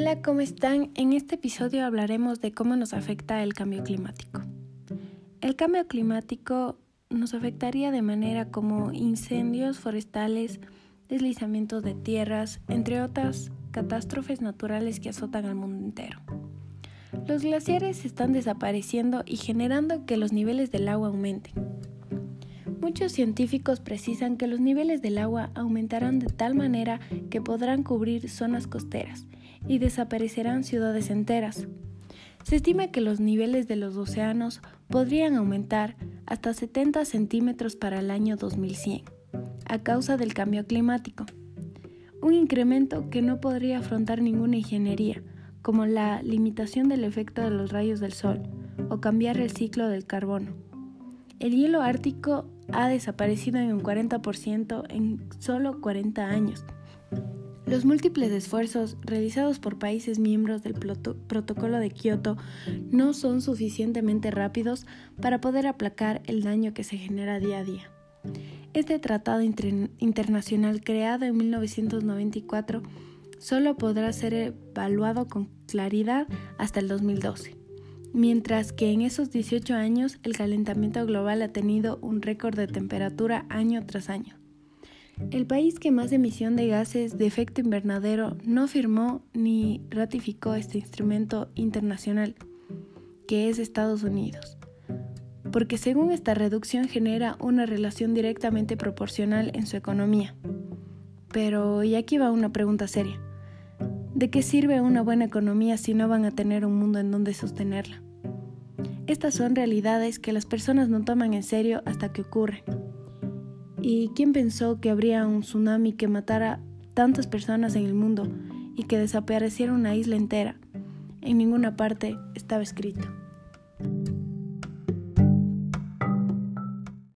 Hola, ¿cómo están? En este episodio hablaremos de cómo nos afecta el cambio climático. El cambio climático nos afectaría de manera como incendios forestales, deslizamientos de tierras, entre otras catástrofes naturales que azotan al mundo entero. Los glaciares están desapareciendo y generando que los niveles del agua aumenten. Muchos científicos precisan que los niveles del agua aumentarán de tal manera que podrán cubrir zonas costeras y desaparecerán ciudades enteras. Se estima que los niveles de los océanos podrían aumentar hasta 70 centímetros para el año 2100, a causa del cambio climático. Un incremento que no podría afrontar ninguna ingeniería, como la limitación del efecto de los rayos del sol o cambiar el ciclo del carbono. El hielo ártico ha desaparecido en un 40% en solo 40 años. Los múltiples esfuerzos realizados por países miembros del Protocolo de Kioto no son suficientemente rápidos para poder aplacar el daño que se genera día a día. Este tratado internacional creado en 1994 solo podrá ser evaluado con claridad hasta el 2012, mientras que en esos 18 años el calentamiento global ha tenido un récord de temperatura año tras año. El país que más emisión de gases de efecto invernadero no firmó ni ratificó este instrumento internacional, que es Estados Unidos, porque según esta reducción genera una relación directamente proporcional en su economía. Pero, y aquí va una pregunta seria. ¿De qué sirve una buena economía si no van a tener un mundo en donde sostenerla? Estas son realidades que las personas no toman en serio hasta que ocurren. ¿Y quién pensó que habría un tsunami que matara tantas personas en el mundo y que desapareciera una isla entera? En ninguna parte estaba escrito.